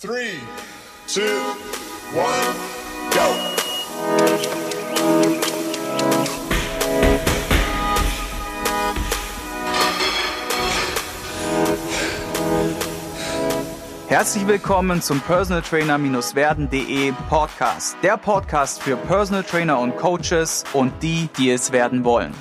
Three, two, one, go. Herzlich willkommen zum Personal Trainer-werden.de Podcast. Der Podcast für Personal Trainer und Coaches und die, die es werden wollen.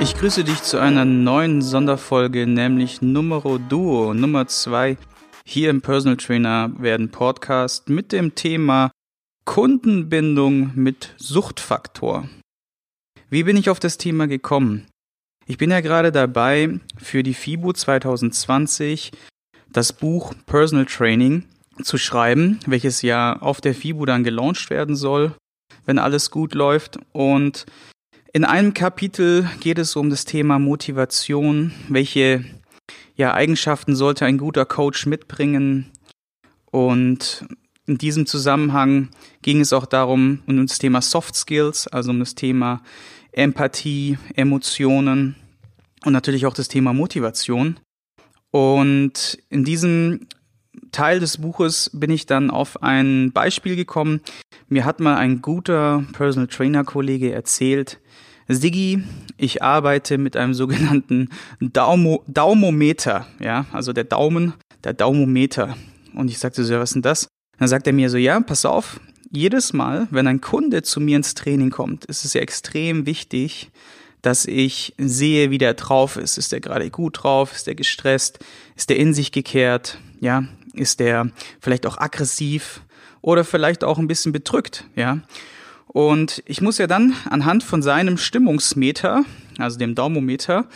Ich grüße dich zu einer neuen Sonderfolge, nämlich Numero Duo, Nummer zwei hier im Personal Trainer werden Podcast mit dem Thema Kundenbindung mit Suchtfaktor. Wie bin ich auf das Thema gekommen? Ich bin ja gerade dabei, für die FIBO 2020 das Buch Personal Training zu schreiben, welches ja auf der FIBO dann gelauncht werden soll, wenn alles gut läuft. Und in einem Kapitel geht es um das Thema Motivation, welche ja, Eigenschaften sollte ein guter Coach mitbringen. Und in diesem Zusammenhang ging es auch darum, um das Thema Soft Skills, also um das Thema Empathie, Emotionen und natürlich auch das Thema Motivation. Und in diesem Teil des Buches bin ich dann auf ein Beispiel gekommen. Mir hat mal ein guter Personal Trainer Kollege erzählt, Siggi, ich arbeite mit einem sogenannten Daumo Daumometer, ja, also der Daumen, der Daumometer. Und ich sagte so, ja, was ist denn das? Dann sagt er mir so, ja, pass auf, jedes Mal, wenn ein Kunde zu mir ins Training kommt, ist es ja extrem wichtig, dass ich sehe, wie der drauf ist. Ist der gerade gut drauf? Ist der gestresst? Ist der in sich gekehrt? Ja, ist der vielleicht auch aggressiv oder vielleicht auch ein bisschen bedrückt? Ja. Und ich muss ja dann anhand von seinem Stimmungsmeter, also dem Daumometer,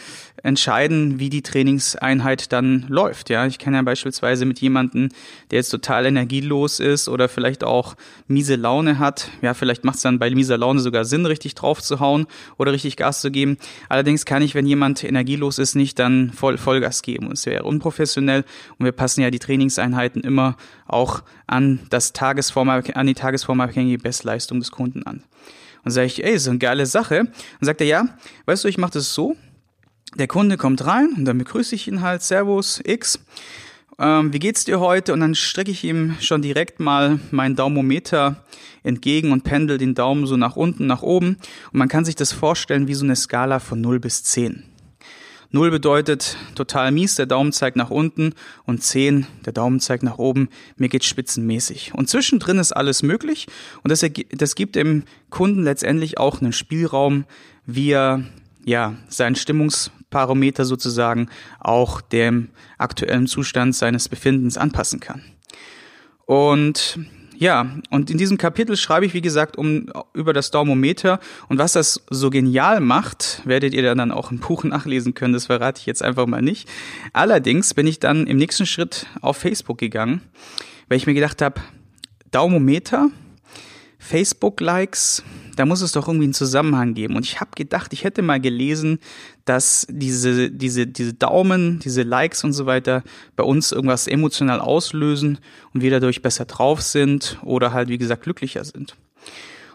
entscheiden, wie die Trainingseinheit dann läuft. Ja, ich kann ja beispielsweise mit jemandem, der jetzt total energielos ist oder vielleicht auch miese Laune hat, ja, vielleicht macht es dann bei mieser Laune sogar Sinn, richtig drauf zu hauen oder richtig Gas zu geben. Allerdings kann ich, wenn jemand energielos ist, nicht dann voll Vollgas geben. Und es wäre unprofessionell und wir passen ja die Trainingseinheiten immer auch an das Tagesform, an die tagesformabhängige Bestleistung des Kunden an. Und sage ich, ey, so eine geile Sache. Und sagt er, ja, weißt du, ich mache das so, der Kunde kommt rein und dann begrüße ich ihn halt, Servus, X. Ähm, wie geht's dir heute? Und dann strecke ich ihm schon direkt mal meinen Daumometer entgegen und pendel den Daumen so nach unten, nach oben. Und man kann sich das vorstellen wie so eine Skala von 0 bis 10. 0 bedeutet total mies, der Daumen zeigt nach unten und 10, der Daumen zeigt nach oben, mir geht spitzenmäßig. Und zwischendrin ist alles möglich und das, das gibt dem Kunden letztendlich auch einen Spielraum, wie er ja, sein Stimmungsparameter sozusagen auch dem aktuellen Zustand seines Befindens anpassen kann. Und ja, und in diesem Kapitel schreibe ich, wie gesagt, um, über das Daumometer. Und was das so genial macht, werdet ihr dann auch im Buch nachlesen können. Das verrate ich jetzt einfach mal nicht. Allerdings bin ich dann im nächsten Schritt auf Facebook gegangen, weil ich mir gedacht habe, Daumometer, Facebook-Likes, da muss es doch irgendwie einen Zusammenhang geben. Und ich habe gedacht, ich hätte mal gelesen, dass diese, diese, diese Daumen, diese Likes und so weiter bei uns irgendwas emotional auslösen und wir dadurch besser drauf sind oder halt, wie gesagt, glücklicher sind.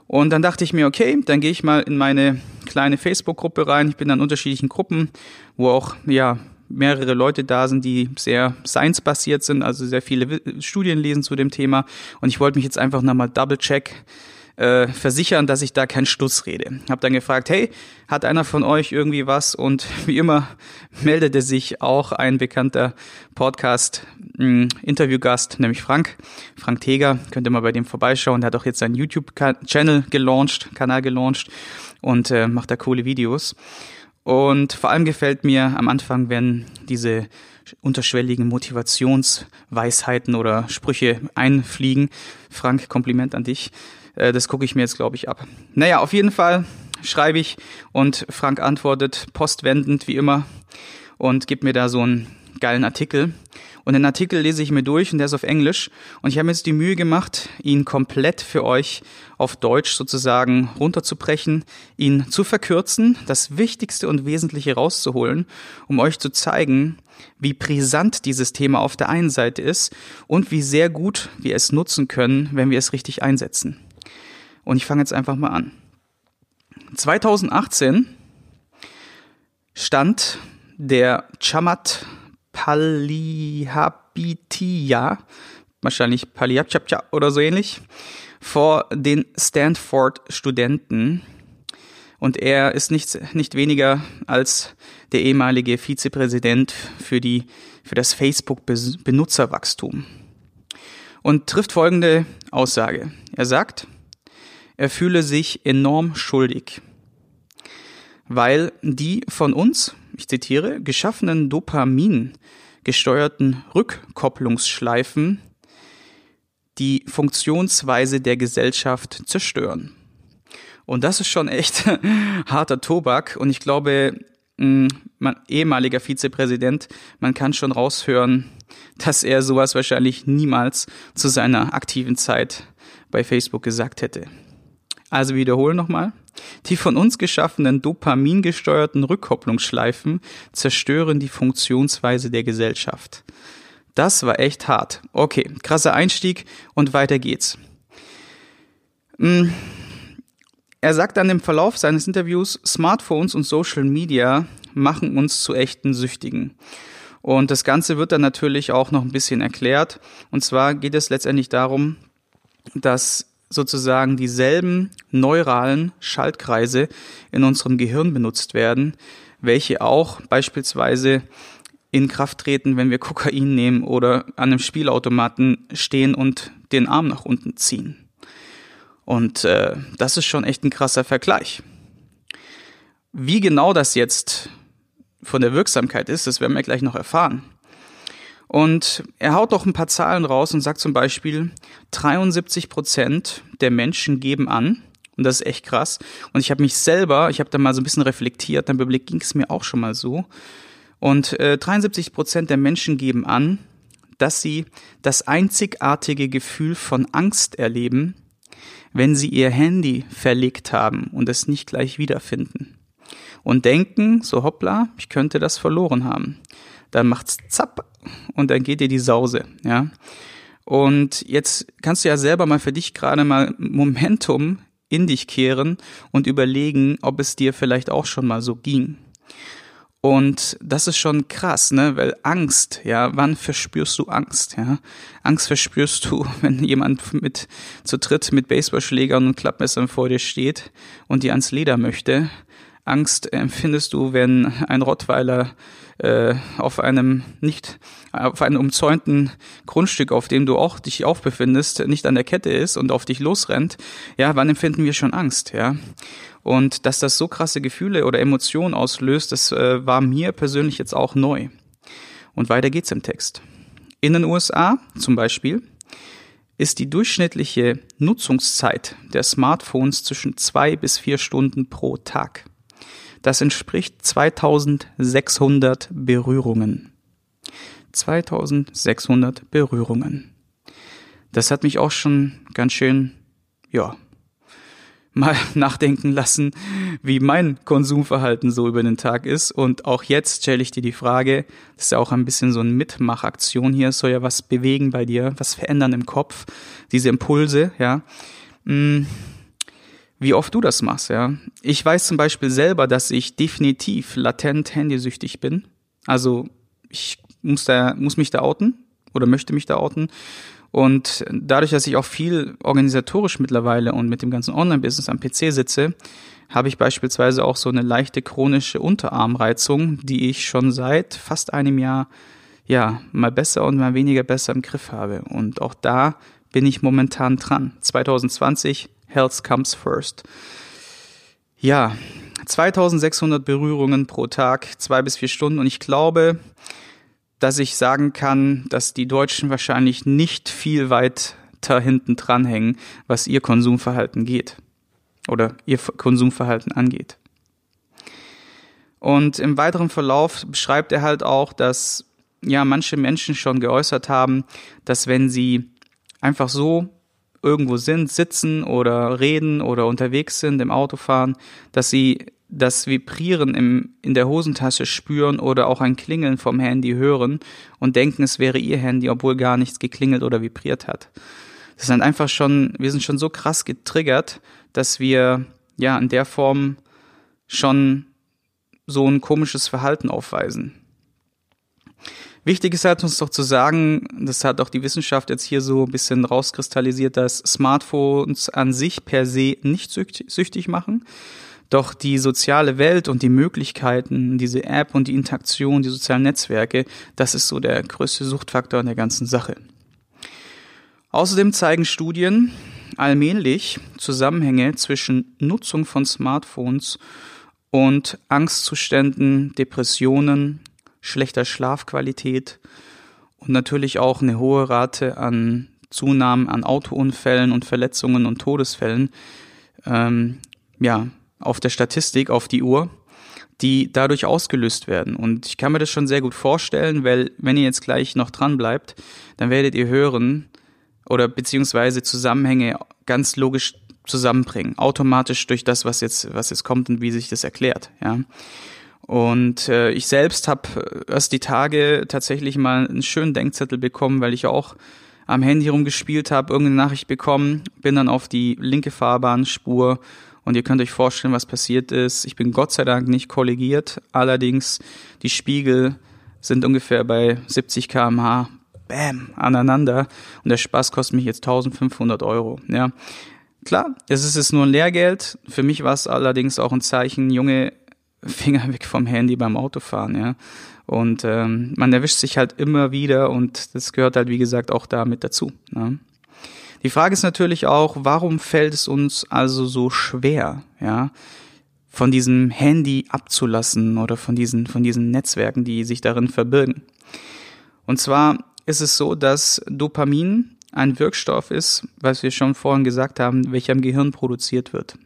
Und dann dachte ich mir, okay, dann gehe ich mal in meine kleine Facebook-Gruppe rein. Ich bin an unterschiedlichen Gruppen, wo auch, ja, mehrere Leute da sind, die sehr science-basiert sind, also sehr viele Studien lesen zu dem Thema. Und ich wollte mich jetzt einfach nochmal double-check äh, versichern, dass ich da keinen Stuss rede. Hab dann gefragt, hey, hat einer von euch irgendwie was? Und wie immer meldete sich auch ein bekannter Podcast hm, nämlich Frank, Frank Teger. Könnt ihr mal bei dem vorbeischauen. Der hat auch jetzt seinen YouTube-Channel gelauncht, Kanal gelauncht und äh, macht da coole Videos. Und vor allem gefällt mir am Anfang, wenn diese unterschwelligen Motivationsweisheiten oder Sprüche einfliegen. Frank, Kompliment an dich. Äh, das gucke ich mir jetzt, glaube ich, ab. Naja, auf jeden Fall schreibe ich und Frank antwortet postwendend wie immer und gibt mir da so einen geilen Artikel. Und den Artikel lese ich mir durch und der ist auf Englisch. Und ich habe mir jetzt die Mühe gemacht, ihn komplett für euch auf Deutsch sozusagen runterzubrechen, ihn zu verkürzen, das Wichtigste und Wesentliche rauszuholen, um euch zu zeigen, wie brisant dieses Thema auf der einen Seite ist und wie sehr gut wir es nutzen können, wenn wir es richtig einsetzen. Und ich fange jetzt einfach mal an. 2018 stand der Chamat Palihapitia, wahrscheinlich Paliapchapcha oder so ähnlich, vor den Stanford-Studenten. Und er ist nicht, nicht weniger als der ehemalige Vizepräsident für, die, für das Facebook-Benutzerwachstum. Und trifft folgende Aussage. Er sagt, er fühle sich enorm schuldig, weil die von uns, ich zitiere, geschaffenen Dopamin gesteuerten Rückkopplungsschleifen die Funktionsweise der Gesellschaft zerstören. Und das ist schon echt harter Tobak. Und ich glaube, mein ehemaliger Vizepräsident, man kann schon raushören, dass er sowas wahrscheinlich niemals zu seiner aktiven Zeit bei Facebook gesagt hätte. Also wiederhole nochmal. Die von uns geschaffenen dopamingesteuerten Rückkopplungsschleifen zerstören die Funktionsweise der Gesellschaft. Das war echt hart. Okay, krasser Einstieg und weiter geht's. Hm. Er sagt dann im Verlauf seines Interviews, Smartphones und Social Media machen uns zu echten Süchtigen. Und das Ganze wird dann natürlich auch noch ein bisschen erklärt. Und zwar geht es letztendlich darum, dass sozusagen dieselben neuralen Schaltkreise in unserem Gehirn benutzt werden, welche auch beispielsweise in Kraft treten, wenn wir Kokain nehmen oder an einem Spielautomaten stehen und den Arm nach unten ziehen. Und äh, das ist schon echt ein krasser Vergleich. Wie genau das jetzt von der Wirksamkeit ist, das werden wir gleich noch erfahren. Und er haut doch ein paar Zahlen raus und sagt zum Beispiel, 73 Prozent der Menschen geben an, und das ist echt krass. Und ich habe mich selber, ich habe da mal so ein bisschen reflektiert, dann Überblick ging es mir auch schon mal so. Und äh, 73 Prozent der Menschen geben an, dass sie das einzigartige Gefühl von Angst erleben, wenn sie ihr Handy verlegt haben und es nicht gleich wiederfinden. Und denken, so hoppla, ich könnte das verloren haben. Dann macht's zapp und dann geht dir die Sause, ja. Und jetzt kannst du ja selber mal für dich gerade mal Momentum in dich kehren und überlegen, ob es dir vielleicht auch schon mal so ging. Und das ist schon krass, ne? Weil Angst, ja, wann verspürst du Angst, ja? Angst verspürst du, wenn jemand mit zu dritt mit Baseballschlägern und Klappmessern vor dir steht und dir ans Leder möchte. Angst empfindest du, wenn ein Rottweiler äh, auf einem nicht auf einem umzäunten Grundstück, auf dem du auch dich auch befindest, nicht an der Kette ist und auf dich losrennt, ja, wann empfinden wir schon Angst, ja? Und dass das so krasse Gefühle oder Emotionen auslöst, das äh, war mir persönlich jetzt auch neu. Und weiter geht's im Text. In den USA zum Beispiel ist die durchschnittliche Nutzungszeit der Smartphones zwischen zwei bis vier Stunden pro Tag. Das entspricht 2600 Berührungen. 2600 Berührungen. Das hat mich auch schon ganz schön, ja, mal nachdenken lassen, wie mein Konsumverhalten so über den Tag ist. Und auch jetzt stelle ich dir die Frage, das ist ja auch ein bisschen so eine Mitmachaktion hier, es soll ja was bewegen bei dir, was verändern im Kopf, diese Impulse, ja. Hm wie oft du das machst, ja. Ich weiß zum Beispiel selber, dass ich definitiv latent handysüchtig bin. Also ich muss da, muss mich da outen oder möchte mich da outen. Und dadurch, dass ich auch viel organisatorisch mittlerweile und mit dem ganzen Online-Business am PC sitze, habe ich beispielsweise auch so eine leichte chronische Unterarmreizung, die ich schon seit fast einem Jahr ja mal besser und mal weniger besser im Griff habe. Und auch da bin ich momentan dran. 2020 Health comes first. Ja, 2600 Berührungen pro Tag, zwei bis vier Stunden. Und ich glaube, dass ich sagen kann, dass die Deutschen wahrscheinlich nicht viel weiter hinten dranhängen, was ihr Konsumverhalten geht oder ihr Konsumverhalten angeht. Und im weiteren Verlauf beschreibt er halt auch, dass ja manche Menschen schon geäußert haben, dass wenn sie einfach so irgendwo sind, sitzen oder reden oder unterwegs sind, im Auto fahren, dass sie das Vibrieren im, in der Hosentasche spüren oder auch ein Klingeln vom Handy hören und denken, es wäre ihr Handy, obwohl gar nichts geklingelt oder vibriert hat. Das sind einfach schon, wir sind schon so krass getriggert, dass wir ja in der Form schon so ein komisches Verhalten aufweisen. Wichtig ist halt uns doch zu sagen, das hat auch die Wissenschaft jetzt hier so ein bisschen rauskristallisiert, dass Smartphones an sich per se nicht süchtig machen. Doch die soziale Welt und die Möglichkeiten, diese App und die Interaktion, die sozialen Netzwerke, das ist so der größte Suchtfaktor in der ganzen Sache. Außerdem zeigen Studien allmählich Zusammenhänge zwischen Nutzung von Smartphones und Angstzuständen, Depressionen, schlechter Schlafqualität und natürlich auch eine hohe Rate an Zunahmen an Autounfällen und Verletzungen und Todesfällen, ähm, ja, auf der Statistik, auf die Uhr, die dadurch ausgelöst werden. Und ich kann mir das schon sehr gut vorstellen, weil wenn ihr jetzt gleich noch dran bleibt, dann werdet ihr hören oder beziehungsweise Zusammenhänge ganz logisch zusammenbringen, automatisch durch das, was jetzt, was jetzt kommt und wie sich das erklärt, ja. Und äh, ich selbst habe erst die Tage tatsächlich mal einen schönen Denkzettel bekommen, weil ich auch am Handy rumgespielt habe, irgendeine Nachricht bekommen, bin dann auf die linke Fahrbahnspur und ihr könnt euch vorstellen, was passiert ist. Ich bin Gott sei Dank nicht kollegiert, allerdings die Spiegel sind ungefähr bei 70 km/h, bam, aneinander und der Spaß kostet mich jetzt 1500 Euro. Ja, klar, es ist es nur ein Lehrgeld. Für mich war es allerdings auch ein Zeichen, Junge, Finger weg vom Handy beim Autofahren, ja. Und ähm, man erwischt sich halt immer wieder und das gehört halt, wie gesagt, auch damit dazu. Ne? Die Frage ist natürlich auch, warum fällt es uns also so schwer, ja, von diesem Handy abzulassen oder von diesen, von diesen Netzwerken, die sich darin verbirgen. Und zwar ist es so, dass Dopamin ein Wirkstoff ist, was wir schon vorhin gesagt haben, welcher im Gehirn produziert wird.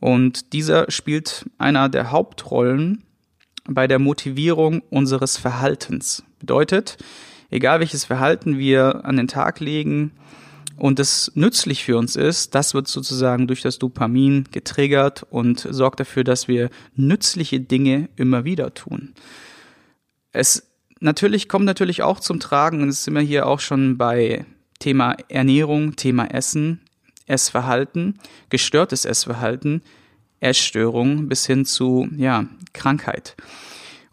Und dieser spielt einer der Hauptrollen bei der Motivierung unseres Verhaltens. Bedeutet, egal welches Verhalten wir an den Tag legen und es nützlich für uns ist, das wird sozusagen durch das Dopamin getriggert und sorgt dafür, dass wir nützliche Dinge immer wieder tun. Es natürlich kommt natürlich auch zum Tragen, und es sind wir hier auch schon bei Thema Ernährung, Thema Essen, Essverhalten, gestörtes Essverhalten, Essstörung bis hin zu ja, Krankheit.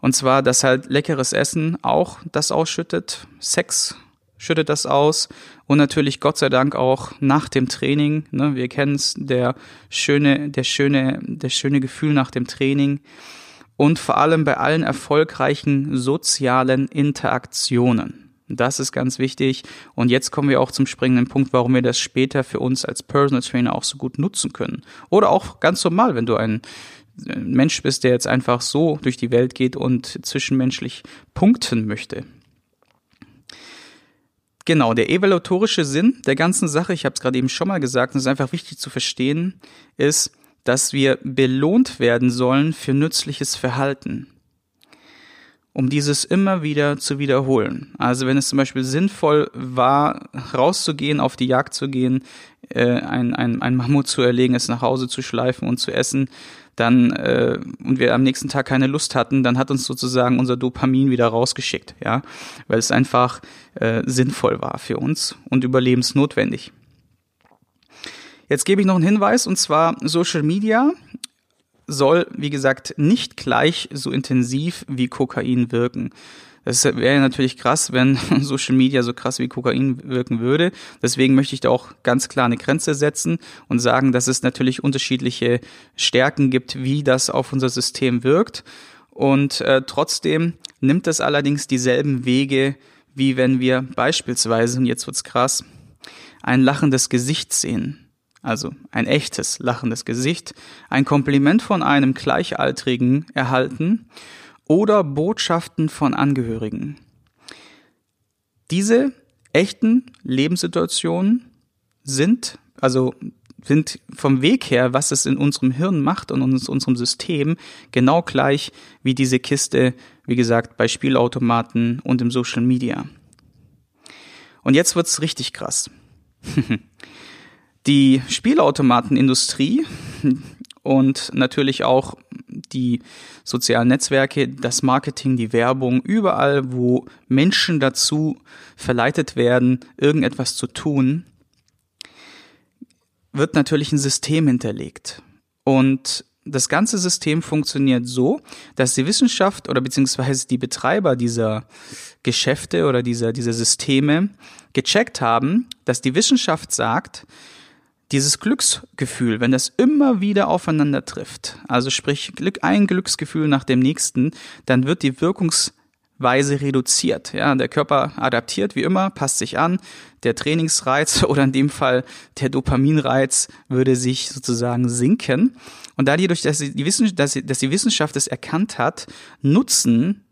Und zwar, dass halt leckeres Essen auch das ausschüttet, Sex schüttet das aus und natürlich Gott sei Dank auch nach dem Training. Ne, wir kennen es, der schöne, der schöne, der schöne Gefühl nach dem Training und vor allem bei allen erfolgreichen sozialen Interaktionen. Das ist ganz wichtig. Und jetzt kommen wir auch zum springenden Punkt, warum wir das später für uns als Personal Trainer auch so gut nutzen können. Oder auch ganz normal, wenn du ein Mensch bist, der jetzt einfach so durch die Welt geht und zwischenmenschlich punkten möchte. Genau, der evaluatorische Sinn der ganzen Sache, ich habe es gerade eben schon mal gesagt, und es ist einfach wichtig zu verstehen, ist, dass wir belohnt werden sollen für nützliches Verhalten um dieses immer wieder zu wiederholen. Also wenn es zum Beispiel sinnvoll war, rauszugehen, auf die Jagd zu gehen, äh, ein, ein, ein Mammut zu erlegen, es nach Hause zu schleifen und zu essen, dann äh, und wir am nächsten Tag keine Lust hatten, dann hat uns sozusagen unser Dopamin wieder rausgeschickt, ja, weil es einfach äh, sinnvoll war für uns und überlebensnotwendig. Jetzt gebe ich noch einen Hinweis und zwar Social Media soll, wie gesagt, nicht gleich so intensiv wie Kokain wirken. Das wäre natürlich krass, wenn Social Media so krass wie Kokain wirken würde. Deswegen möchte ich da auch ganz klar eine Grenze setzen und sagen, dass es natürlich unterschiedliche Stärken gibt, wie das auf unser System wirkt. Und äh, trotzdem nimmt es allerdings dieselben Wege, wie wenn wir beispielsweise, und jetzt wird's krass, ein lachendes Gesicht sehen also ein echtes lachendes Gesicht, ein Kompliment von einem Gleichaltrigen erhalten oder Botschaften von Angehörigen. Diese echten Lebenssituationen sind, also sind vom Weg her, was es in unserem Hirn macht und in unserem System, genau gleich wie diese Kiste, wie gesagt, bei Spielautomaten und im Social Media. Und jetzt wird's richtig krass. Die Spielautomatenindustrie und natürlich auch die sozialen Netzwerke, das Marketing, die Werbung, überall, wo Menschen dazu verleitet werden, irgendetwas zu tun, wird natürlich ein System hinterlegt. Und das ganze System funktioniert so, dass die Wissenschaft oder beziehungsweise die Betreiber dieser Geschäfte oder dieser, dieser Systeme gecheckt haben, dass die Wissenschaft sagt, dieses Glücksgefühl, wenn das immer wieder aufeinander trifft, also sprich ein Glücksgefühl nach dem nächsten, dann wird die Wirkungsweise reduziert. Ja, der Körper adaptiert wie immer, passt sich an. Der Trainingsreiz oder in dem Fall der Dopaminreiz würde sich sozusagen sinken. Und dadurch, dass die, Wissenschaft, dass die Wissenschaft es erkannt hat, nutzen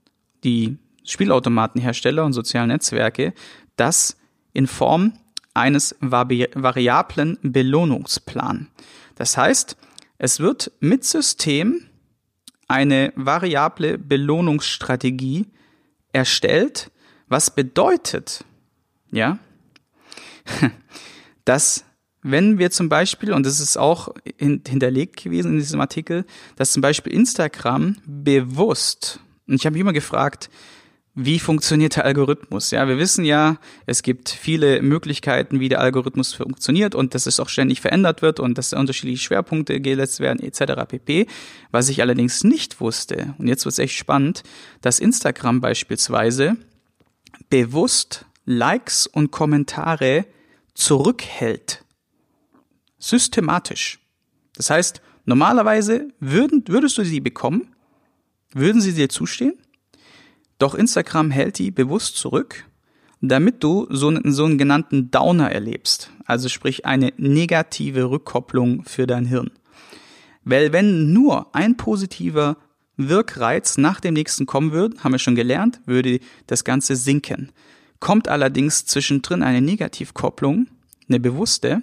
die Spielautomatenhersteller und sozialen Netzwerke das in Form eines variablen Belohnungsplan. Das heißt, es wird mit System eine variable Belohnungsstrategie erstellt, was bedeutet, ja, dass wenn wir zum Beispiel, und das ist auch hinterlegt gewesen in diesem Artikel, dass zum Beispiel Instagram bewusst, und ich habe mich immer gefragt, wie funktioniert der Algorithmus? Ja, wir wissen ja, es gibt viele Möglichkeiten, wie der Algorithmus funktioniert und dass es auch ständig verändert wird und dass unterschiedliche Schwerpunkte gesetzt werden etc. pp. Was ich allerdings nicht wusste, und jetzt wird es echt spannend, dass Instagram beispielsweise bewusst Likes und Kommentare zurückhält. Systematisch. Das heißt, normalerweise würden, würdest du sie bekommen, würden sie dir zustehen, doch Instagram hält die bewusst zurück, damit du so einen, genannten Downer erlebst, also sprich eine negative Rückkopplung für dein Hirn. Weil wenn nur ein positiver Wirkreiz nach dem nächsten kommen würde, haben wir schon gelernt, würde das Ganze sinken. Kommt allerdings zwischendrin eine Negativkopplung, eine bewusste,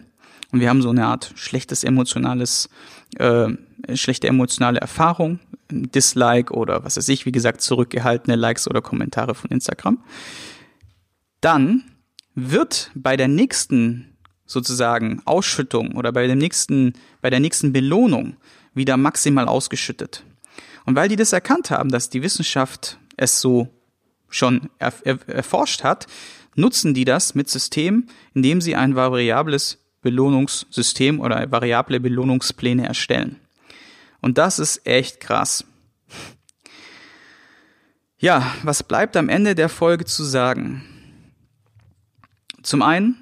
und wir haben so eine Art schlechtes emotionales, äh, schlechte emotionale Erfahrung, Dislike oder was weiß ich, wie gesagt, zurückgehaltene Likes oder Kommentare von Instagram. Dann wird bei der nächsten sozusagen Ausschüttung oder bei dem nächsten, bei der nächsten Belohnung wieder maximal ausgeschüttet. Und weil die das erkannt haben, dass die Wissenschaft es so schon er, er, erforscht hat, nutzen die das mit System, indem sie ein variables Belohnungssystem oder variable Belohnungspläne erstellen. Und das ist echt krass. Ja, was bleibt am Ende der Folge zu sagen? Zum einen,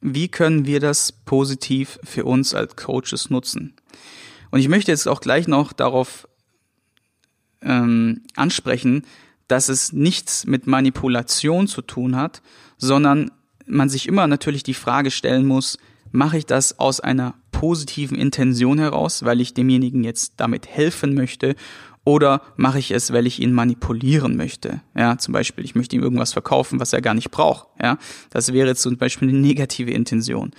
wie können wir das positiv für uns als Coaches nutzen? Und ich möchte jetzt auch gleich noch darauf ähm, ansprechen, dass es nichts mit Manipulation zu tun hat, sondern man sich immer natürlich die Frage stellen muss, mache ich das aus einer positiven Intention heraus, weil ich demjenigen jetzt damit helfen möchte, oder mache ich es, weil ich ihn manipulieren möchte? Ja, zum Beispiel, ich möchte ihm irgendwas verkaufen, was er gar nicht braucht. Ja, das wäre zum Beispiel eine negative Intention.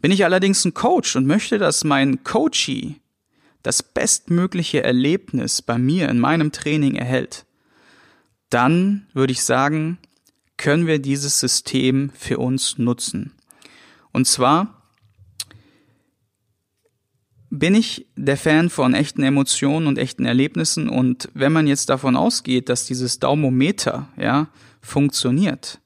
Bin ich allerdings ein Coach und möchte, dass mein Coachee das bestmögliche Erlebnis bei mir in meinem Training erhält, dann würde ich sagen, können wir dieses System für uns nutzen. Und zwar bin ich der Fan von echten Emotionen und echten Erlebnissen. Und wenn man jetzt davon ausgeht, dass dieses Daumometer, ja, funktioniert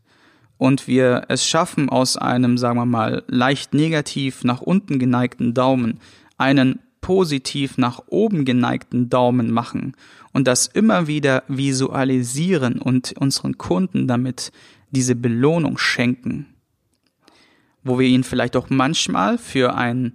und wir es schaffen, aus einem, sagen wir mal, leicht negativ nach unten geneigten Daumen einen positiv nach oben geneigten Daumen machen und das immer wieder visualisieren und unseren Kunden damit diese Belohnung schenken, wo wir ihnen vielleicht auch manchmal für ein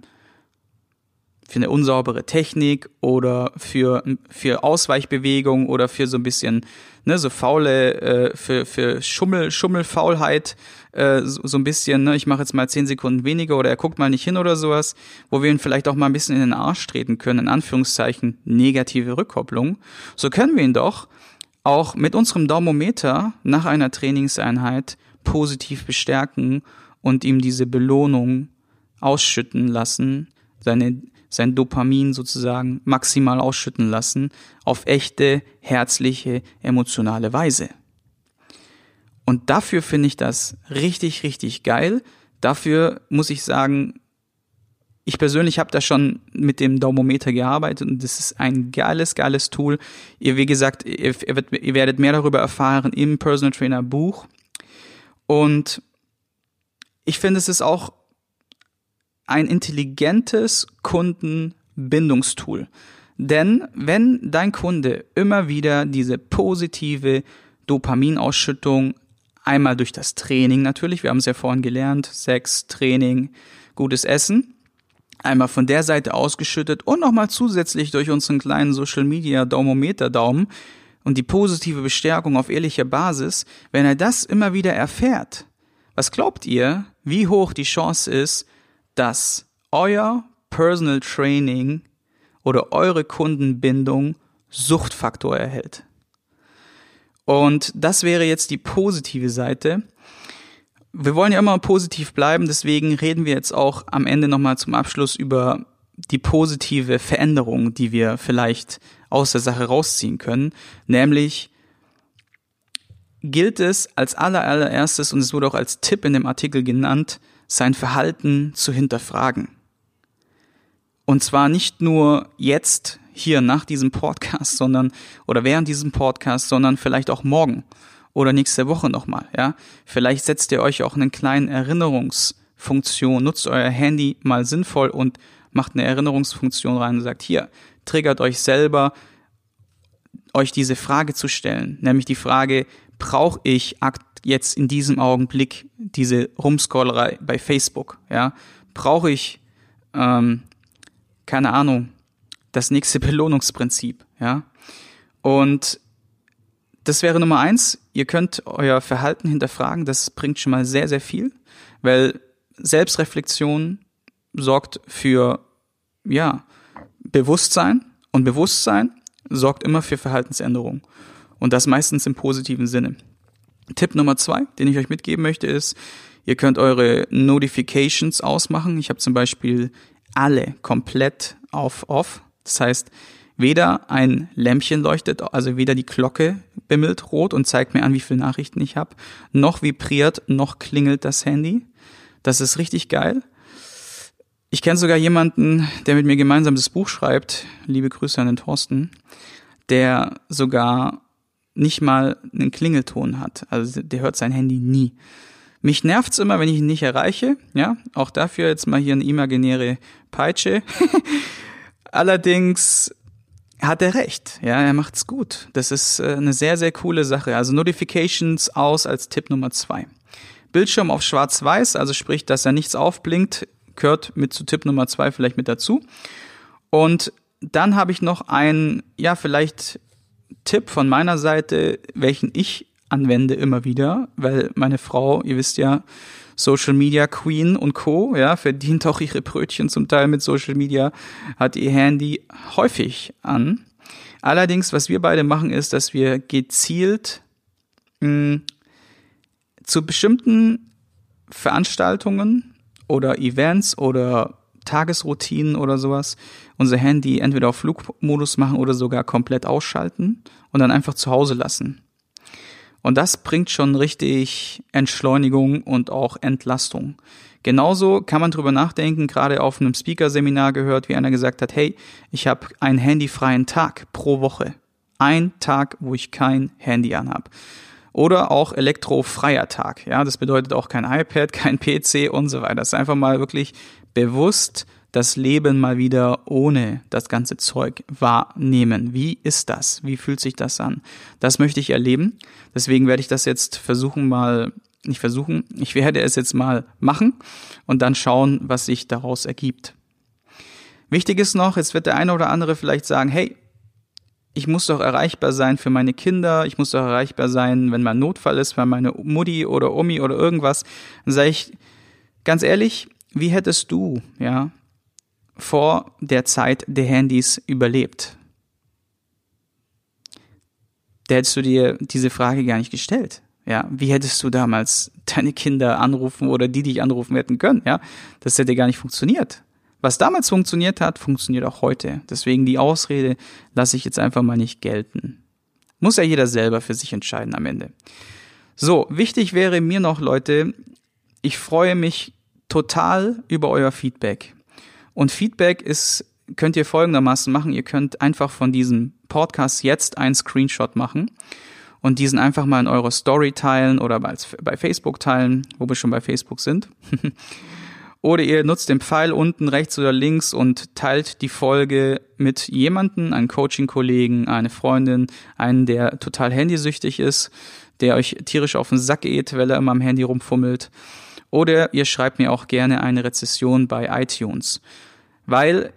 für eine unsaubere Technik oder für, für Ausweichbewegung oder für so ein bisschen, ne, so faule, äh, für, für Schummel, Schummelfaulheit, äh, so, so ein bisschen, ne, ich mache jetzt mal zehn Sekunden weniger oder er guckt mal nicht hin oder sowas, wo wir ihn vielleicht auch mal ein bisschen in den Arsch treten können, in Anführungszeichen negative Rückkopplung, so können wir ihn doch auch mit unserem Daumometer nach einer Trainingseinheit positiv bestärken und ihm diese Belohnung ausschütten lassen, seine sein Dopamin sozusagen maximal ausschütten lassen auf echte, herzliche, emotionale Weise. Und dafür finde ich das richtig, richtig geil. Dafür muss ich sagen, ich persönlich habe da schon mit dem Daumometer gearbeitet und das ist ein geiles, geiles Tool. Ihr, wie gesagt, ihr, ihr werdet mehr darüber erfahren im Personal Trainer Buch. Und ich finde, es ist auch ein intelligentes Kundenbindungstool. Denn wenn dein Kunde immer wieder diese positive Dopaminausschüttung einmal durch das Training natürlich, wir haben es ja vorhin gelernt, Sex, Training, gutes Essen, einmal von der Seite ausgeschüttet und nochmal zusätzlich durch unseren kleinen Social Media Daumometer Daumen und die positive Bestärkung auf ehrlicher Basis, wenn er das immer wieder erfährt, was glaubt ihr, wie hoch die Chance ist, dass euer Personal Training oder eure Kundenbindung Suchtfaktor erhält? Und das wäre jetzt die positive Seite. Wir wollen ja immer positiv bleiben, deswegen reden wir jetzt auch am Ende nochmal zum Abschluss über die positive Veränderung, die wir vielleicht aus der Sache rausziehen können, nämlich gilt es als allererstes, und es wurde auch als Tipp in dem Artikel genannt, sein Verhalten zu hinterfragen. Und zwar nicht nur jetzt hier nach diesem Podcast, sondern oder während diesem Podcast, sondern vielleicht auch morgen oder nächste Woche nochmal, ja. Vielleicht setzt ihr euch auch einen kleinen Erinnerungsfunktion, nutzt euer Handy mal sinnvoll und macht eine Erinnerungsfunktion rein und sagt, hier, triggert euch selber, euch diese Frage zu stellen, nämlich die Frage, brauche ich jetzt in diesem Augenblick diese Rumscrollerei bei Facebook, ja? Brauche ich, ähm, keine Ahnung, das nächste Belohnungsprinzip, ja. Und das wäre Nummer eins. Ihr könnt euer Verhalten hinterfragen. Das bringt schon mal sehr, sehr viel, weil Selbstreflexion sorgt für, ja, Bewusstsein und Bewusstsein sorgt immer für Verhaltensänderung. Und das meistens im positiven Sinne. Tipp Nummer zwei, den ich euch mitgeben möchte, ist, ihr könnt eure Notifications ausmachen. Ich habe zum Beispiel alle komplett auf off. Das heißt, weder ein Lämpchen leuchtet, also weder die Glocke bimmelt rot und zeigt mir an, wie viele Nachrichten ich habe, noch vibriert, noch klingelt das Handy. Das ist richtig geil. Ich kenne sogar jemanden, der mit mir gemeinsam das Buch schreibt, liebe Grüße an den Thorsten, der sogar nicht mal einen Klingelton hat. Also der hört sein Handy nie. Mich nervt's immer, wenn ich ihn nicht erreiche. Ja, auch dafür jetzt mal hier eine imaginäre Peitsche. Allerdings hat er recht. Ja, er macht's gut. Das ist äh, eine sehr, sehr coole Sache. Also Notifications aus als Tipp Nummer zwei. Bildschirm auf schwarz-weiß, also sprich, dass er nichts aufblinkt, gehört mit zu Tipp Nummer zwei vielleicht mit dazu. Und dann habe ich noch einen, ja, vielleicht Tipp von meiner Seite, welchen ich anwende immer wieder, weil meine Frau, ihr wisst ja, Social Media Queen und Co. Ja, verdient auch ihre Brötchen zum Teil mit Social Media, hat ihr Handy häufig an. Allerdings, was wir beide machen, ist, dass wir gezielt mh, hm, zu bestimmten Veranstaltungen oder Events oder Tagesroutinen oder sowas unser Handy entweder auf Flugmodus machen oder sogar komplett ausschalten und dann einfach zu Hause lassen. Und das bringt schon richtig Entschleunigung und auch Entlastung. Genauso kann man drüber nachdenken, gerade auf einem Speaker-Seminar gehört, wie einer gesagt hat, hey, ich habe einen handyfreien Tag pro Woche. Ein Tag, wo ich kein Handy anhab. Oder auch elektrofreier Tag. Ja, das bedeutet auch kein iPad, kein PC und so weiter. Das ist einfach mal wirklich bewusst das Leben mal wieder ohne das ganze Zeug wahrnehmen. Wie ist das? Wie fühlt sich das an? Das möchte ich erleben. Deswegen werde ich das jetzt versuchen mal, nicht versuchen, ich werde es jetzt mal machen und dann schauen, was sich daraus ergibt. Wichtig ist noch, jetzt wird der eine oder andere vielleicht sagen, hey, ich muss doch erreichbar sein für meine Kinder, ich muss doch erreichbar sein, wenn mal ein Notfall ist, weil meine Mutti oder Omi oder irgendwas. Dann sage ich, ganz ehrlich, wie hättest du, ja, vor der Zeit der Handys überlebt? Da hättest du dir diese Frage gar nicht gestellt. Ja, wie hättest du damals deine Kinder anrufen oder die dich anrufen hätten können? Ja, das hätte gar nicht funktioniert. Was damals funktioniert hat, funktioniert auch heute. Deswegen die Ausrede lasse ich jetzt einfach mal nicht gelten. Muss ja jeder selber für sich entscheiden am Ende. So, wichtig wäre mir noch, Leute, ich freue mich total über euer Feedback. Und Feedback ist, könnt ihr folgendermaßen machen. Ihr könnt einfach von diesem Podcast jetzt einen Screenshot machen und diesen einfach mal in eure Story teilen oder bei, Facebook teilen, wo wir schon bei Facebook sind. Oder ihr nutzt den Pfeil unten rechts oder links und teilt die Folge mit jemanden, einen Coaching-Kollegen, eine Freundin, einen, der total handysüchtig ist, der euch tierisch auf den Sack geht, weil er immer am Handy rumfummelt. Oder ihr schreibt mir auch gerne eine Rezession bei iTunes. Weil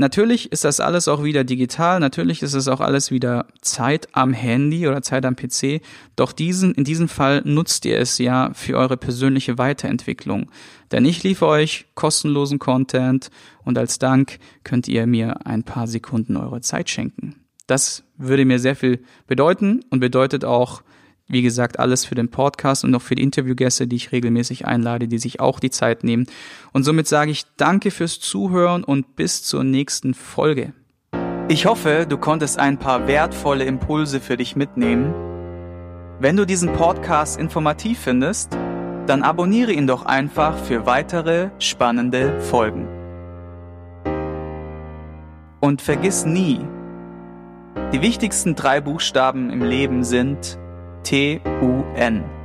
Natürlich ist das alles auch wieder digital, natürlich ist es auch alles wieder Zeit am Handy oder Zeit am PC, doch diesen, in diesem Fall nutzt ihr es ja für eure persönliche Weiterentwicklung. Denn ich liefere euch kostenlosen Content und als Dank könnt ihr mir ein paar Sekunden eure Zeit schenken. Das würde mir sehr viel bedeuten und bedeutet auch wie gesagt, alles für den Podcast und auch für die Interviewgäste, die ich regelmäßig einlade, die sich auch die Zeit nehmen. Und somit sage ich danke fürs Zuhören und bis zur nächsten Folge. Ich hoffe, du konntest ein paar wertvolle Impulse für dich mitnehmen. Wenn du diesen Podcast informativ findest, dann abonniere ihn doch einfach für weitere spannende Folgen. Und vergiss nie, die wichtigsten drei Buchstaben im Leben sind T-U-N.